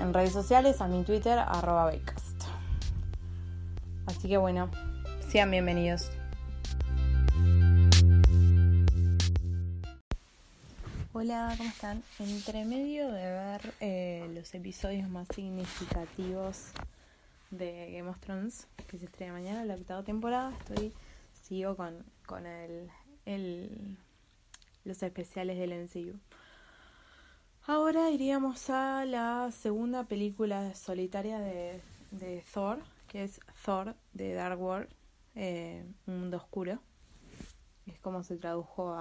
en redes sociales, a mi Twitter, arroba Así que bueno, sean bienvenidos. Hola, ¿cómo están? Entre medio de ver eh, los episodios más significativos de Game of Thrones, que se estrena mañana, la octava temporada, estoy, sigo con, con el, el los especiales del MCU. Ahora iríamos a la segunda película solitaria de, Thor, que es Thor de Dark World, eh, Un Mundo Oscuro. Es como se tradujo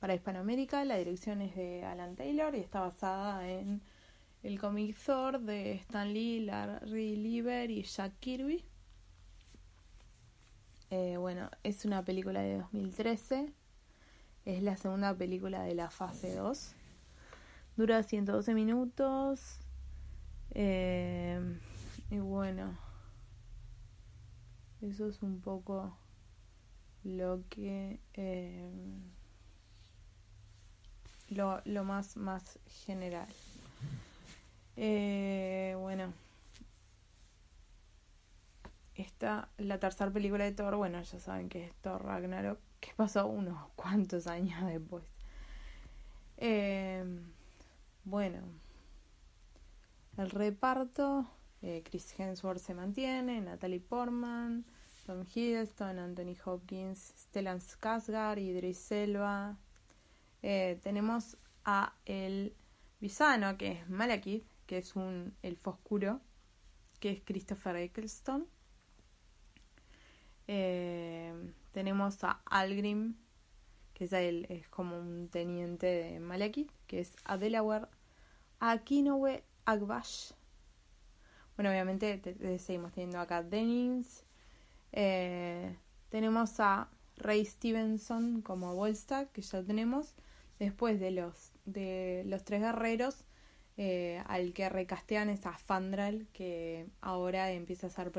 para Hispanoamérica. La dirección es de Alan Taylor y está basada en el cómic Thor de Stan Lee, Larry Lieber y Jack Kirby. Eh, bueno, es una película de 2013 es la segunda película de la fase 2. Dura 112 minutos. Eh, y bueno, eso es un poco lo que... Eh, lo, lo, más, más general. Eh, bueno, esta, la tercera película de Thor, bueno, ya saben que es Thor Ragnarok que pasó unos cuantos años después. Em, bueno, el reparto, eh, Chris Hemsworth se mantiene, Natalie Portman, Tom Hiddleston, Anthony Hopkins, Stellan Skarsgård, Idris Elba. Eh, tenemos a el villano, que es Malekith, que es un elfo oscuro, que es Christopher Eccleston. Eh, tenemos a Algrim, que es, él, es como un teniente de Malekith, que es a Delaware, a Kinowe Agbash. Bueno, obviamente seguimos teniendo acá Dennings. Eh, tenemos a Ray Stevenson como Volstagg, que ya tenemos. Después de los, de los tres guerreros, eh, al que recastean es a Fandral, que ahora empieza a ser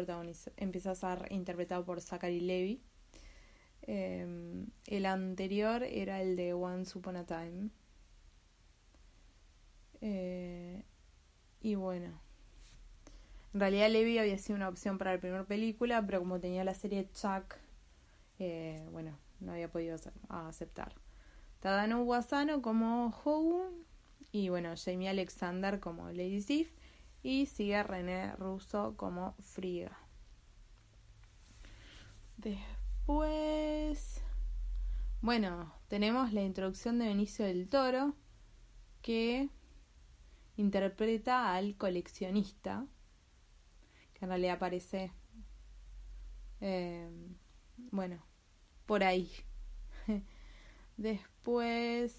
empieza a ser interpretado por Zachary Levy. Em, el anterior era el de Once Upon a Time. Eh, y bueno. En realidad Levi había sido una opción para la primera película, pero como tenía la serie Chuck, eh, bueno, no había podido aceptar. Tadano Wasano como Hogun y bueno, Jamie Alexander como Lady Sif y sigue René Russo como Friga. Pues, bueno, tenemos la introducción de Benicio del Toro, que interpreta al coleccionista, que en realidad aparece, eh, bueno, por ahí. Después,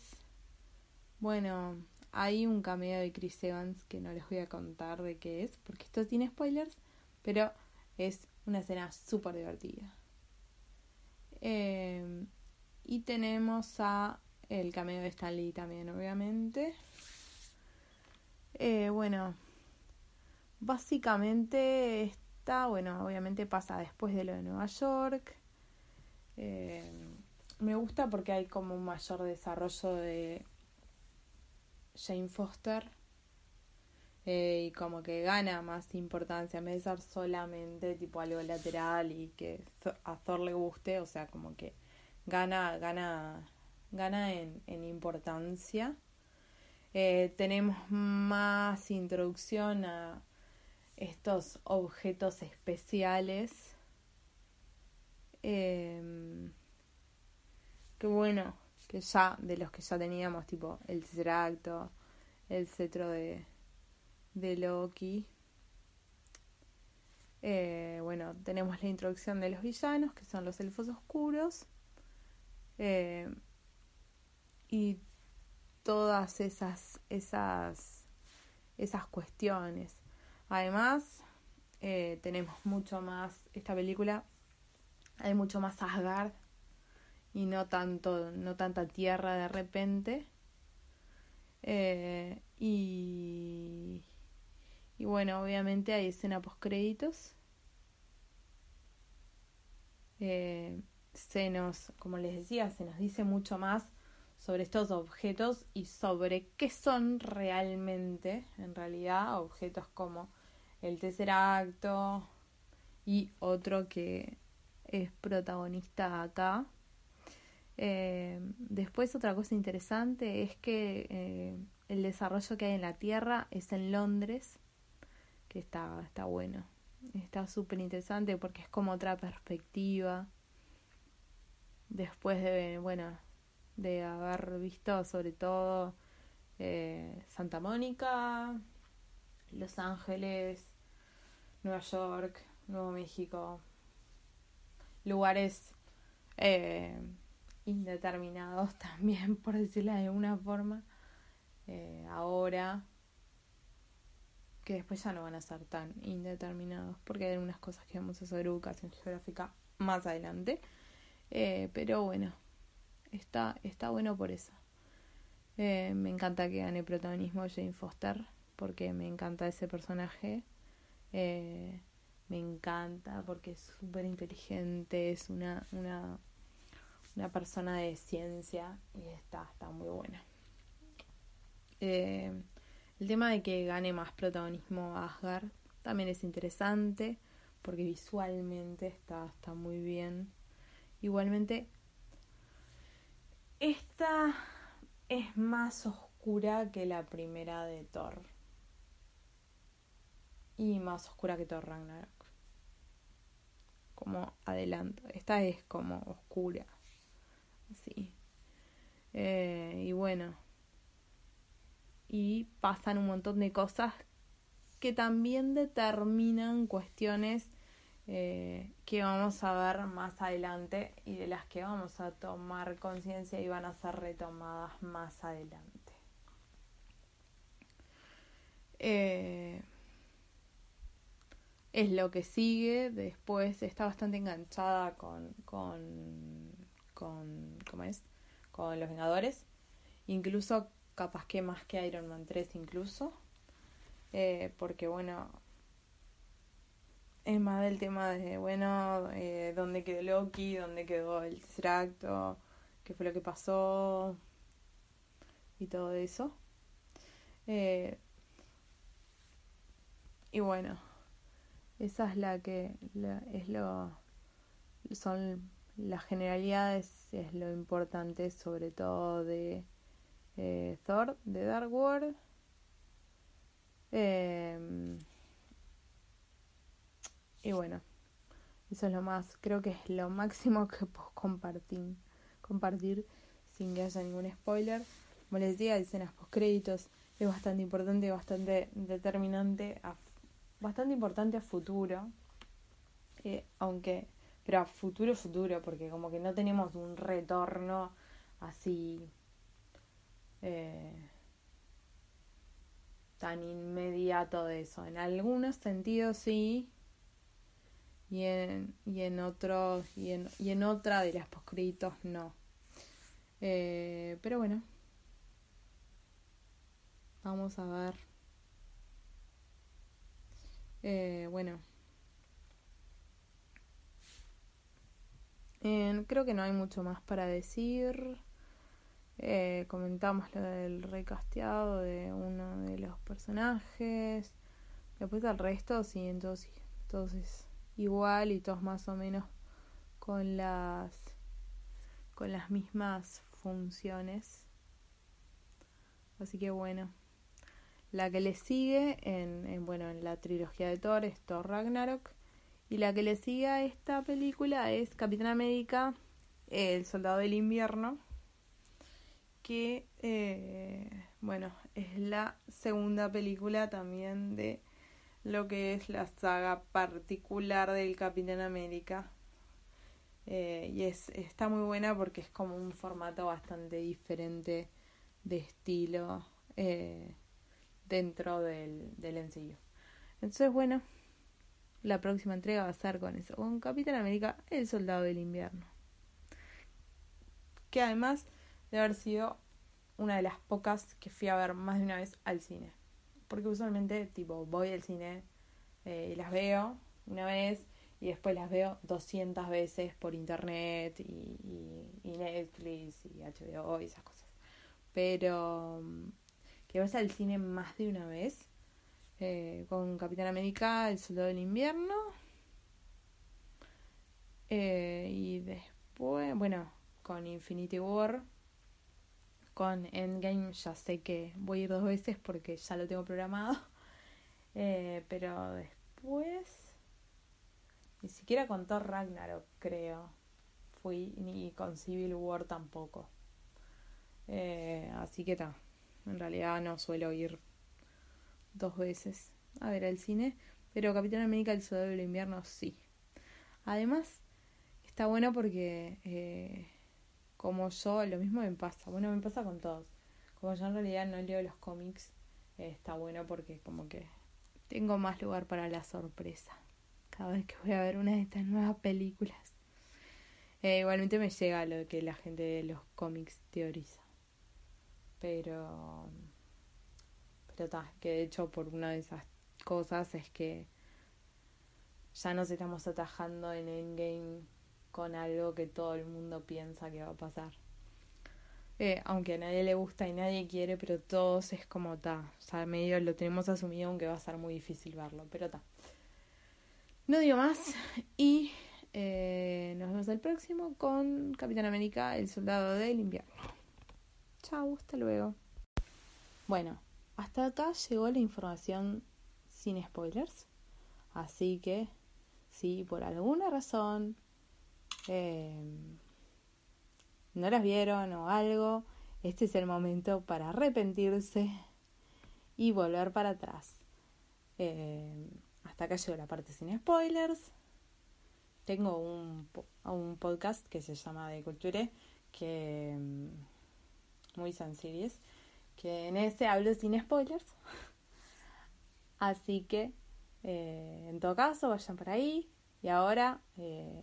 bueno, hay un cameo de Chris Evans que no les voy a contar de qué es, porque esto tiene spoilers, pero es una escena súper divertida. Em, y tenemos a el cameo de Stan Lee también, obviamente. Eh, bueno, básicamente está, bueno, obviamente pasa después de lo de Nueva York. Eh, me gusta porque hay como un mayor desarrollo de Jane Foster eh, y como que gana más importancia en vez de ser solamente tipo algo lateral y que a Thor le guste, o sea, como que gana, gana, gana en, en importancia. Eh, tenemos más introducción a estos objetos especiales. Eh, que bueno, que ya de los que ya teníamos, tipo el Tesseracto, el cetro de, de Loki. Eh, bueno, tenemos la introducción de los villanos, que son los elfos oscuros. Eh, y todas esas, esas, esas cuestiones. Además, eh, tenemos mucho más, esta película, hay mucho más Asgard y no tanto, no tanta tierra de repente. Y, y bueno, obviamente hay escena post créditos. Eh, se nos, como les decía, se nos dice mucho más sobre estos objetos y sobre qué son realmente, en realidad, objetos como el tercer acto y otro que es protagonista acá. Eh, después otra cosa interesante es que eh, el desarrollo que hay en la Tierra es en Londres, está, está bueno, está súper interesante porque es como otra perspectiva. Después de, bueno, de haber visto sobre todo eh, Santa Mónica, Los Ángeles, Nueva York, Nuevo México, lugares eh, indeterminados también, por decirlo de alguna forma, eh, ahora, que después ya no van a ser tan indeterminados, porque hay algunas cosas que vamos a hacer educación geográfica más adelante, pero bueno, está, está bueno por eso. Eh, me encanta que gane protagonismo Jane Foster, porque me encanta ese personaje. Eh, me encanta porque es súper inteligente, es una, una, una persona de ciencia y está, está muy buena. El tema de que gane más protagonismo Asgard también es interesante porque visualmente está, está muy bien. Igualmente esta es más oscura que la primera de Thor. Y más oscura que Thor Ragnarok. Como adelanto. Esta es como oscura. Así. Eh, y bueno. Y pasan un montón de cosas que también determinan cuestiones eh, que vamos a ver más adelante y de las que vamos a tomar conciencia y van a ser retomadas más adelante. Eh, es lo que sigue, después está bastante enganchada con, con, con, ¿cómo es? con los Vengadores, incluso capaz que más que Iron Man 3 incluso, eh, porque bueno, es más del tema de, bueno, eh, dónde quedó Loki, dónde quedó el extracto, qué fue lo que pasó y todo eso. Eh, y bueno, esa es la que es lo son las generalidades, es lo importante sobre todo de eh, Thor, de Dark World. Eh, y bueno, eso es lo más, creo que es lo máximo que puedo compartir, compartir sin que haya ningún spoiler. Como les decía, escenas post créditos es bastante importante, bastante determinante, bastante importante a futuro. Eh, aunque, pero a futuro, futuro, porque como que no tenemos un retorno así eh, tan inmediato de eso. En algunos sentidos sí, y en, y en otros y en, y en otra de las poscritos no Eh, pero bueno, vamos a ver. Eh, bueno, Eh, creo que no hay mucho más para decir. Eh, comentamos lo del recasteado de uno de los personajes. Después del resto, sí, entonces, entonces igual y todos más o menos con las con las mismas funciones. Así que bueno. La que le sigue en, en bueno en la trilogía de Thor es Thor Ragnarok. Y la que le sigue a esta película es Capitán América, El Soldado del Invierno, que, eh, bueno, es la segunda película también de lo que es la saga particular del Capitán América. Eh, y es, está muy buena porque es como un formato bastante diferente de estilo eh, dentro del, del Entonces, bueno, la próxima entrega va a estar con eso, con Capitán América, el soldado del invierno. Que además de haber sido una de las pocas que fui a ver más de una vez al cine. Porque usualmente, tipo, voy al cine eh, y las veo una vez y después las veo 200 veces por internet y, y, Netflix y HBO y esas cosas. Pero mm, que vas al cine más de una vez eh, con Capitán América, El Soldado del Invierno. Eh, y después, bueno, con Infinity War. Con Endgame ya sé que voy a ir dos veces porque ya lo tengo programado. Eh, pero después... Ni siquiera con Thor Ragnarok, creo. Fui ni con Civil War tampoco. así que está. En realidad no suelo ir dos veces a ver al cine, pero Capitán América el Soldado del Invierno sí. Además, está bueno porque eh, como yo, lo mismo me pasa, bueno, me pasa con todos. Como yo en realidad no leo los cómics, eh, está bueno porque como que tengo más lugar para la sorpresa cada vez que voy a ver una de estas nuevas películas. Eh, igualmente me llega lo que la gente de los cómics teoriza. Pero pero está, que de hecho por una de esas cosas es que ya nos estamos atajando en Endgame con algo que todo el mundo piensa que va a pasar. Eh, aunque a nadie le gusta y nadie quiere, pero todos es como ta. O sea, medio lo tenemos asumido, aunque va a ser muy difícil verlo, pero ta. No digo más y eh, nos vemos el próximo con Capitán América, el soldado del invierno. Chao, hasta luego. Bueno, hasta acá llegó la información sin spoilers. Así que, si por alguna razón em, no las vieron o algo, este es el momento para arrepentirse y volver para atrás. Em, hasta acá llegó la parte sin spoilers. Tengo un, un podcast que se llama De Culture, que em, muy sencillo que en ese hablo sin spoilers. Así que, eh, en todo caso, vayan por ahí. Y ahora, eh,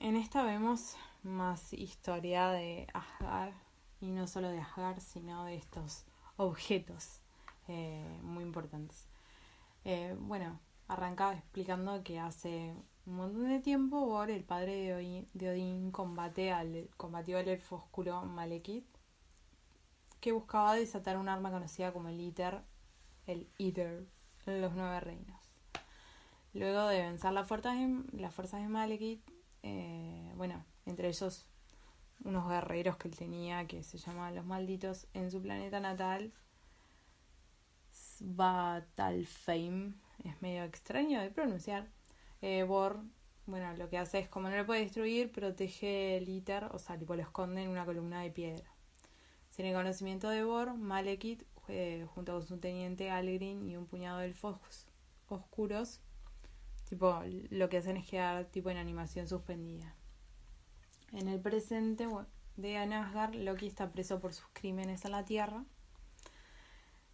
en esta vemos más historia de Asgard y no solo de Asgard, sino de estos objetos eh, muy importantes. Eh, bueno, arrancaba explicando que hace un montón de tiempo Bor, el padre de Odín, de Odín combate al, combatió al elfo oscuro Malekith que buscaba desatar un arma conocida como el ITER, el ITER, los nueve reinos. Luego de vencer las fuerzas de, las fuerzas de Malekith, eh, bueno, entre ellos unos guerreros que él tenía que se llamaban los malditos en su planeta natal, Svatalfheim, es medio extraño de pronunciar. Eh, Bor, bueno, lo que hace es como no lo puede destruir, protege el ITER, o sea, tipo lo esconde en una columna de piedra Sin el conocimiento de Bor, Malekith, eh, junto con su teniente Algrin y un puñado de elfos oscuros, tipo, lo que hacen es quedar tipo en animación suspendida. En el presente de Anasgard, Loki está preso por sus crímenes en la Tierra,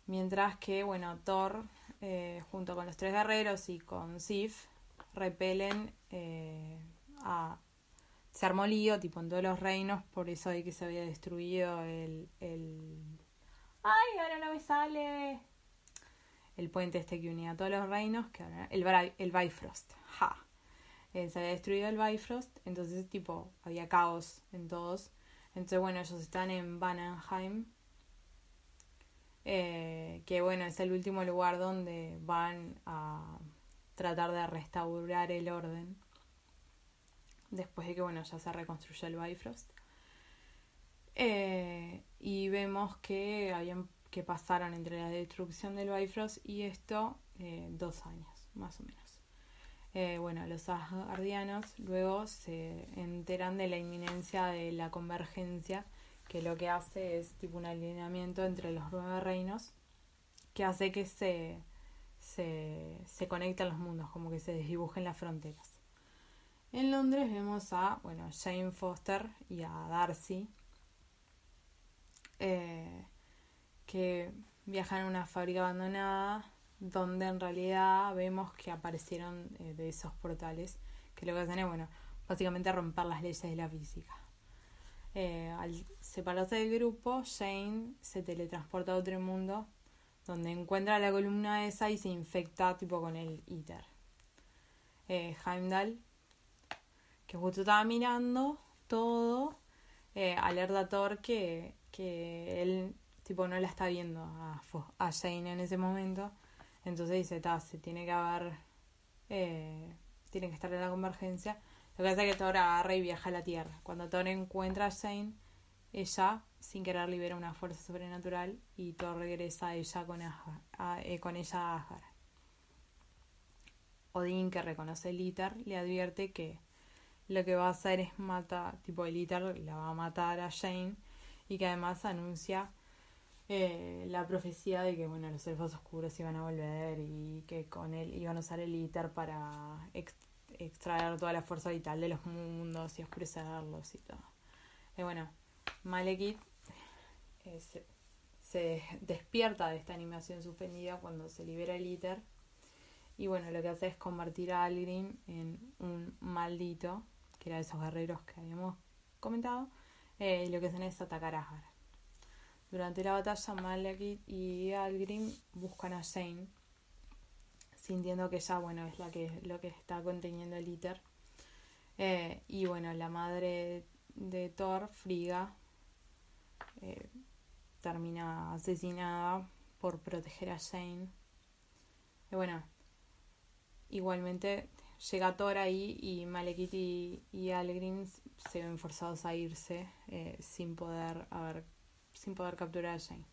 mientras que, bueno, Thor, eh, junto con los tres guerreros y con Sif, repelen eh, a se armó tipo en todos los reinos por eso de que se había destruido el, el ay ahora no me sale el puente este que unía a todos los reinos que ahora el, el Bifrost ja. Eh, se había destruido el Bifrost entonces tipo había caos en todos. Entonces bueno ellos están en Vanheim eh, que bueno es el último lugar donde van a tratar de restaurar el orden después de que bueno ya se reconstruyó el Bifrost. Eh, y vemos que habían que pasaron entre la destrucción del Bifrost y esto eh, dos años más o menos. Eh, bueno los Asgardianos luego se enteran de la inminencia de la convergencia que lo que hace es tipo un alineamiento entre los nueve reinos que hace que se se, se conecten los mundos como que se desdibujen las fronteras. En Londres vemos a, bueno, Jane Foster y a Darcy, eh, que viajan a una fábrica abandonada donde en realidad vemos que aparecieron eh, de esos portales, que lo que hacen es, bueno, básicamente romper las leyes de la física. Eh, al separarse del grupo, Jane se teletransporta a otro mundo donde encuentra la columna esa y se infecta tipo con el ITER. Heimdall que justo estaba mirando todo, eh, alerta a Thor que, que él tipo no la está viendo a, a Jane en ese momento. Entonces dice, ta, se tiene que haber, eh, tiene que estar en la convergencia. Lo que hace es que Thor agarra y viaja a la Tierra. Cuando Thor encuentra a Jane, ella, sin querer, libera una fuerza sobrenatural y Thor regresa a ella con, eh, con ella a Asgard. Odín, que reconoce el ITER, le advierte que lo que va a hacer es matar, tipo el la va a matar a Jane y que además anuncia eh, la profecía de que bueno los elfos oscuros iban a volver y que con él iban a usar el ITER para extraer toda la fuerza vital de los mundos y oscurecerlos y todo. Y bueno, Malekith eh, se, despierta de esta animación suspendida cuando se libera el ITER y bueno, lo que hace es convertir a Algrim en un maldito que era de esos guerreros que habíamos comentado, eh, y lo que hacen es atacar a Asgard. Durante la batalla, Malekith y Algrim buscan a Jane, sintiendo que ya bueno es la que lo que está conteniendo el ITER. Eh, y bueno, la madre de Thor, Frigga, eh, termina asesinada por proteger a Jane. Y bueno, igualmente llega Thor ahí y Malekith y, y Algrim se ven forzados a irse eh, sin poder haber, sin poder capturar a Jane.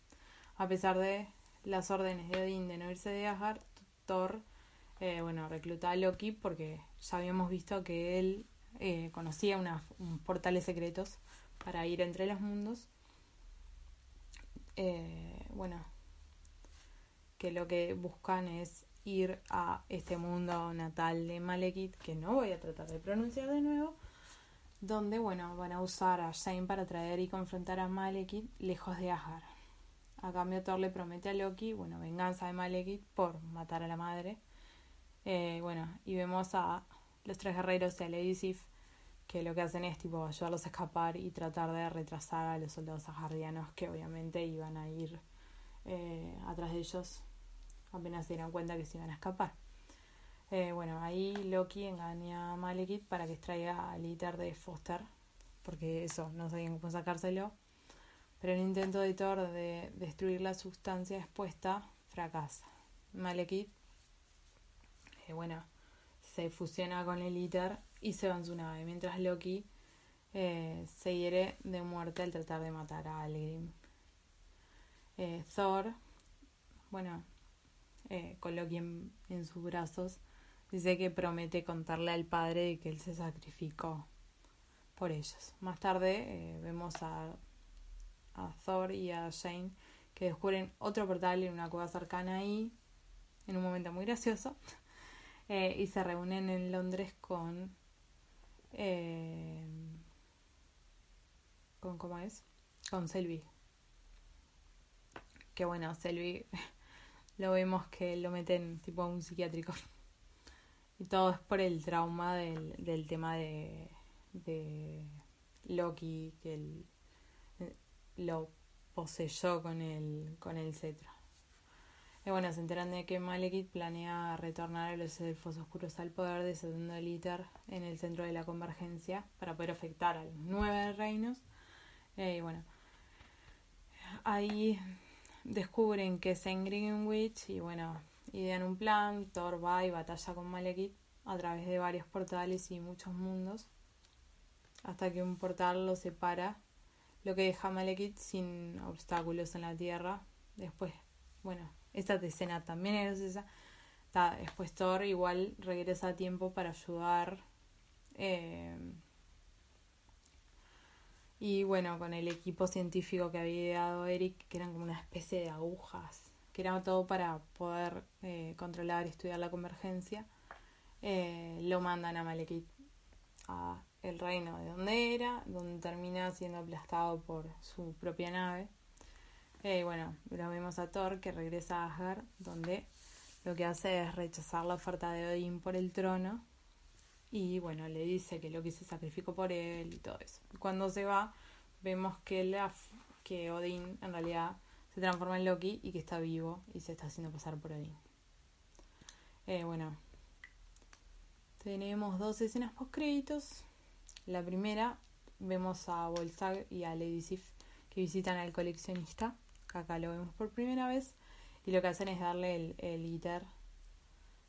A pesar de las órdenes de Odin de no irse de Asgard, Thor eh, bueno, recluta a Loki porque ya habíamos visto que él eh, conocía unos portales secretos para ir entre los mundos. bueno, que lo que buscan es ir a este mundo natal de Malekith, que no voy a tratar de pronunciar de nuevo, donde, bueno, van a usar a Shane para traer y confrontar a Malekith lejos de Asgard. A cambio, Thor le promete a Loki, bueno, venganza de Malekith por matar a la madre. Eh, bueno, y vemos a los tres guerreros y a Lady Sif, que lo que hacen es tipo ayudarlos a escapar y tratar de retrasar a los soldados asgardianos que obviamente iban a ir eh, atrás de ellos apenas se dieron cuenta que se iban a escapar. Eh, bueno, ahí Loki engaña a Malekith para que extraiga al ITER de Foster, porque eso, no sabían cómo sacárselo. Pero el intento de Thor de destruir la sustancia expuesta fracasa. Malekith, eh, bueno, se fusiona con el ITER y se va en su nave, mientras Loki eh, se hiere de muerte al tratar de matar a Algrim. Thor, bueno, eh, con Loki en, sus brazos, dice que promete contarle al padre que él se sacrificó por ellos. Más tarde eh, vemos a a Thor y a Jane que descubren otro portal en una cueva cercana ahí, en un momento muy gracioso, eh, y se reúnen en Londres con... Eh, con ¿Cómo es? Con Selby. Que bueno, Selby lo vemos que lo meten tipo a un psiquiátrico. Y todo es por el trauma del, del tema de, de Loki, que el, lo poseyó con el, con el cetro. Y bueno, se enteran de que Malekith planea retornar a los elfos oscuros al poder, desatando el ITER en el centro de la convergencia para poder afectar a los nueve reinos. Eh, y bueno, ahí descubren que es en Greenwich y bueno, idean un plan, Thor va y batalla con Malekith a través de varios portales y muchos mundos, hasta que un portal lo separa, lo que deja a Malekith sin obstáculos en la Tierra. Después, bueno, esta escena también es esa. Después Thor igual regresa a tiempo para ayudar. Eh, y bueno, con el equipo científico que había dado Eric, que eran como una especie de agujas que todo para poder eh, controlar y estudiar la convergencia, eh, lo mandan a Malekith, a el reino de donde era, donde termina siendo aplastado por su propia nave. Eh, bueno, lo vemos a Thor que regresa a Asgard, donde lo que hace es rechazar la oferta de Odín por el trono. Y bueno, le dice que Loki se sacrificó por él y todo eso. Cuando se va, vemos que, la, que Odín en realidad se transforma en Loki y que está vivo y se está haciendo pasar por Odin. Eh, bueno, tenemos dos escenas post créditos. La primera vemos a Volstagg y a Lady Sif que visitan al coleccionista. Acá lo vemos por primera vez. Y lo que hacen es darle el, el.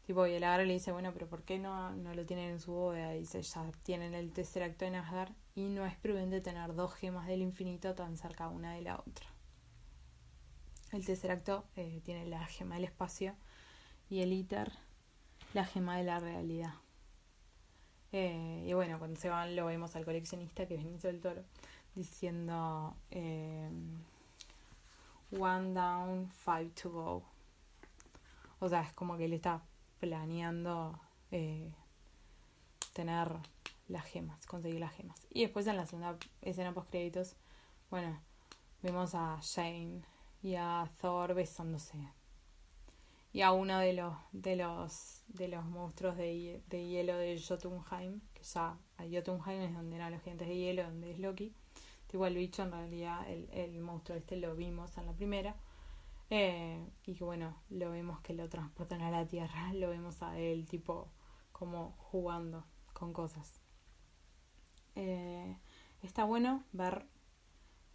Tipo, y el agarre le dice, bueno, pero ¿por qué no, no lo tienen en su bóveda? Dice, ya tienen el tercer acto en Asgard y no es prudente tener dos gemas del infinito tan cerca una de la otra. El tercer acto eh, tiene la gema del espacio y el ITER la gema de la realidad. Eh, y bueno, cuando se van lo vemos al coleccionista que es Benicio del Toro diciendo eh, One down, five to go. O sea, es como que él está planeando tener las gemas, conseguir las gemas. Y después en la segunda escena post créditos, bueno, vemos a Shane y a Thor besándose. Y a uno de los, de los, de los monstruos de, de hielo de Jotunheim, que ya Jotunheim es donde eran los gigantes de hielo, donde es Loki. Igual el bicho en realidad, el, el monstruo este lo vimos en la primera. Eh, y bueno, lo vemos que lo transportan a la tierra, lo vemos a él tipo como jugando con cosas. Eh, está bueno ver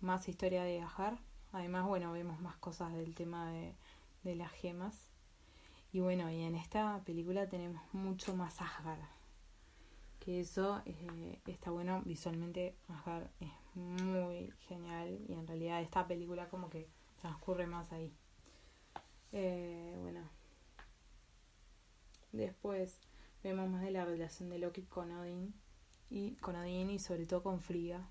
más historia de Ajar Además, bueno, vemos más cosas del tema de, las gemas. Y bueno, y en esta película tenemos mucho más Asgard. Que eso eh, está bueno visualmente. Asgard es muy genial. Y en realidad esta película como que transcurre más ahí. Eh, bueno. Después vemos más de la relación de Loki con Odin. Y con Odin y sobre todo con Frigga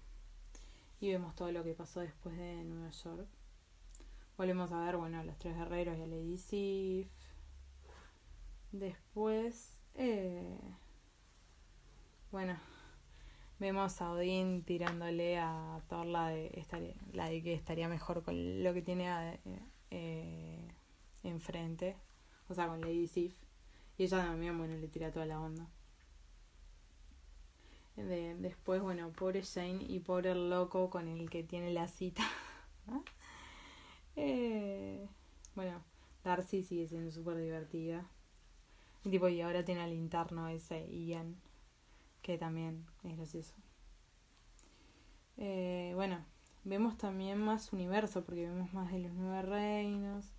y vemos todo lo que pasó después de Nueva York. Volvemos a ver, bueno, a los tres guerreros y a Lady Sif. Después, eh, bueno, vemos a Odín tirándole a Thor la de, la de que estaría mejor con lo que tiene eh, enfrente, o sea, con Lady Sif. Y ella también, bueno, le tira toda la onda después, bueno, pobre Shane y pobre loco con el que tiene la cita. eh, bueno, Darcy sigue siendo súper divertida. Y, tipo, y ahora tiene al interno ese Ian, que también es gracioso. Eh, bueno, vemos también más universo, porque vemos más de los nueve reinos.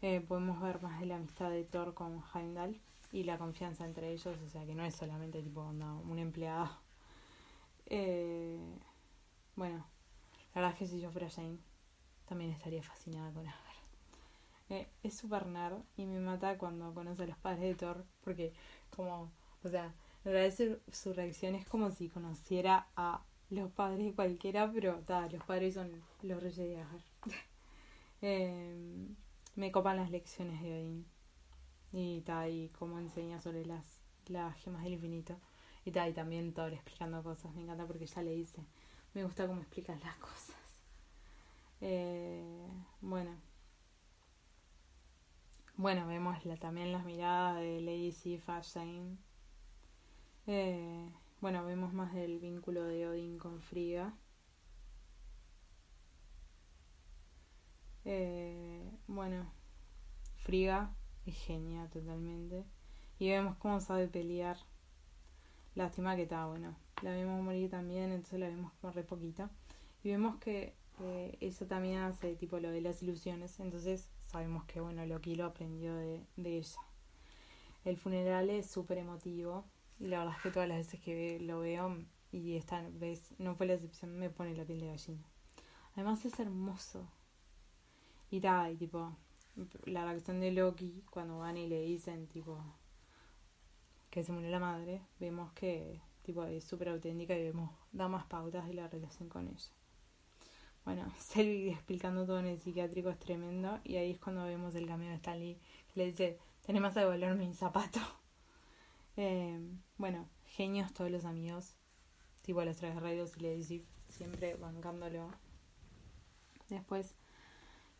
Eh, podemos ver más de la amistad de Thor con Heimdall y la confianza entre ellos, o sea que no es solamente tipo un empleado. Eh, bueno, la verdad es que si yo fuera Jane, también estaría fascinada con Asgard. Eh, es super nerd y me mata cuando conoce a los padres de Thor, porque como, o sea, en realidad su, reacción es como si conociera a los padres de cualquiera, pero ta, los padres son los reyes de viajar. eh, me copan las lecciones de Odín. Y ta, y cómo enseña sobre las, las gemas del infinito. Y ta, y también Thor explicando cosas. Me encanta porque ya le dice. Me gusta cómo explican las cosas. Eh, bueno. Bueno, vemos la, también las miradas de Lady Sif a Jane. Eh, bueno, vemos más del vínculo de Odin con Frigga. Eh, bueno, Frigga es genia totalmente. Y vemos cómo sabe pelear. Lástima que está, bueno. La vemos morir también, entonces la vemos como re poquita. Y vemos que eh, eso también hace tipo lo de las ilusiones. Entonces sabemos que, bueno, Loki lo aprendió de, de ella. El funeral es súper emotivo. Y la verdad es que todas las veces que lo veo, y esta vez no fue la excepción, me pone la piel de gallina. Además es hermoso. Y tal, y tipo, la reacción de Loki cuando van y le dicen, tipo, que se murió la madre, vemos que, tipo, es súper auténtica y vemos, da más pautas de la relación con ella. Bueno, Selby explicando todo en el psiquiátrico es tremendo y ahí es cuando vemos el cameo de Stanley que le dice, tenés más a devolverme mi zapato. Eh, bueno, genios todos los amigos, tipo los tres reyes y Lady siempre bancándolo. Después,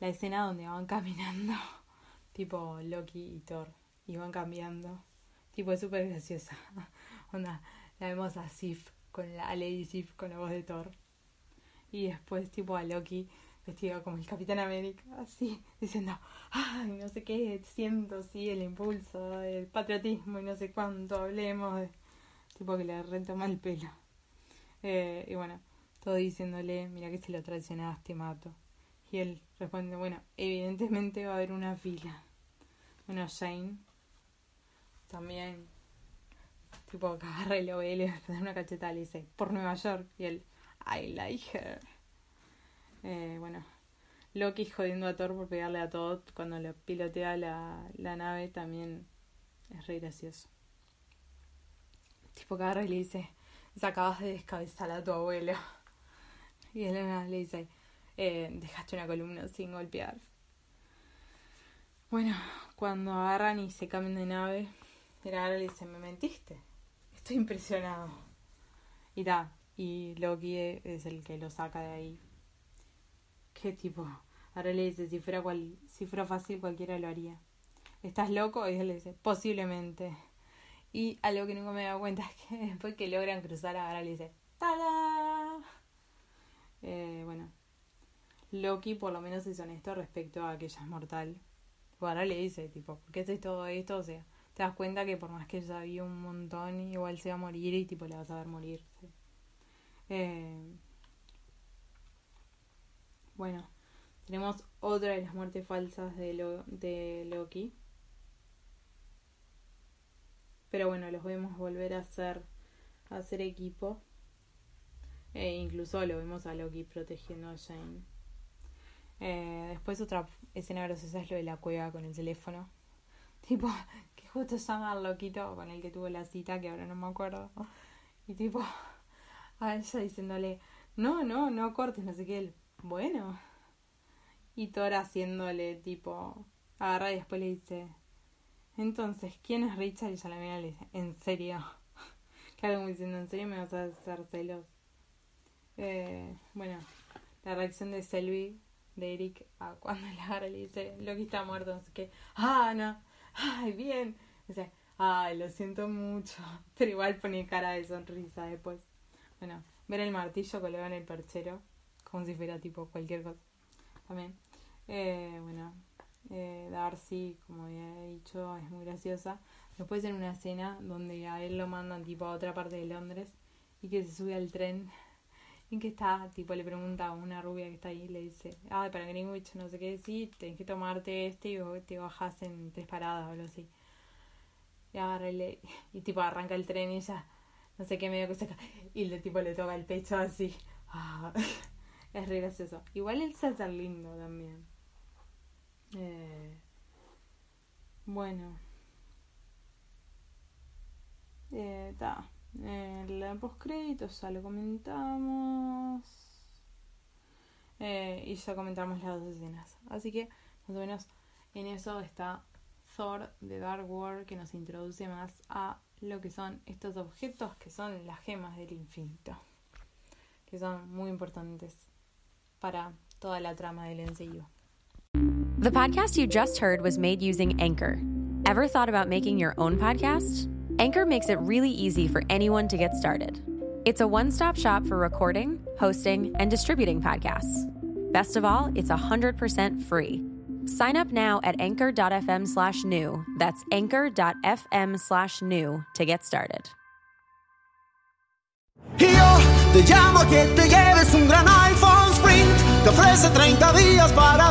la escena donde van caminando, tipo Loki y Thor, y van cambiando. Tipo, es súper graciosa. Onda, la vemos a Sif, con la, a Lady Sif con la voz de Thor. Y después, tipo, a Loki vestido como el Capitán América, así, diciendo, ay, no sé qué, siento, sí, el impulso, el patriotismo y no sé cuánto, hablemos, de... tipo que le retoma el pelo. Eh, y bueno, todo diciéndole, mira que si lo traicionaste, mato. Y él responde, bueno, evidentemente va a haber una fila. Bueno, Shane también, tipo, agarra ve y le da una cachetada le dice, por Nueva York. Y él, I like her. Eh, bueno, Loki jodiendo a Thor por pegarle a Todd cuando le pilotea la, la nave también es re gracioso. Tipo que agarra y le dice, acabas de descabezar a tu abuelo. Y Elena le dice, eh, dejaste una columna sin golpear. Bueno, cuando agarran y se cambian de nave, el le dice, me mentiste. Estoy impresionado. Y da, y Loki es el que lo saca de ahí. ¿Qué tipo? Ahora le dice, si fuera, cual, si fuera fácil cualquiera lo haría. ¿Estás loco? Y él le dice, posiblemente. Y algo que nunca me he dado cuenta es que después que logran cruzar, ahora le dice, ¡Tada! Eh, bueno, Loki por lo menos es honesto respecto a que ella es mortal. Ahora le dice, tipo, ¿por qué haces todo esto? O sea, te das cuenta que por más que ella sabía un montón, igual se va a morir y tipo le vas a ver morir. Eh, bueno, tenemos otra de las muertes falsas de, Lo de Loki. Pero bueno, los vemos volver a hacer, a hacer equipo. E incluso lo vemos a Loki protegiendo a Jane. Eh, después otra escena graciosa es lo de la cueva con el teléfono. Tipo, que justo llama al loquito con el que tuvo la cita, que ahora no me acuerdo. Y tipo, a ella diciéndole, no, no, no cortes, no sé qué. Bueno. Y Thor haciéndole tipo, agarra y después le dice, entonces, ¿quién es Richard? Y ella la mira y le dice, ¿en serio? claro, como diciendo, ¿en serio me vas a hacer celos? Eh, bueno, la reacción de Selby, de Eric, a cuando le agarra y le dice, Loki está muerto, sé qué. Ah, no, ay, bien. Dice, ay, lo siento mucho. Pero igual pone cara de sonrisa después. Bueno, ver el martillo colgado en el perchero, como si fuera tipo cualquier cosa. También. Eh, bueno, eh, Darcy, como había dicho, es muy graciosa. Después en una escena donde a él lo mandan tipo a otra parte de Londres y que se sube al tren y que está, tipo le pregunta a una rubia que está ahí, le dice, ah, para Greenwich no sé qué decir, tenés que tomarte este y te bajas en tres paradas o algo así. Y agarra y, le, y tipo arranca el tren y ella, no sé qué medio que saca, y le tipo le toca el pecho así. Ah, es re gracioso. Igual se hace lindo también. Eh, bueno. Eh, Eh, la postcréditos ya lo comentamos. Eh, y ya comentamos las dos escenas. Así que más o menos en eso está Thor de Dark World que nos introduce más a lo que son estos objetos que son las gemas del infinito. Que son muy importantes para toda la trama del. The podcast you just heard was made using Anchor. Ever thought about making your own podcast? Anchor makes it really easy for anyone to get started. It's a one stop shop for recording, hosting, and distributing podcasts. Best of all, it's 100% free. Sign up now at anchor.fm slash new. That's anchor.fm slash new to get started. Un gran iPhone Sprint. Te ofrece 30 días para.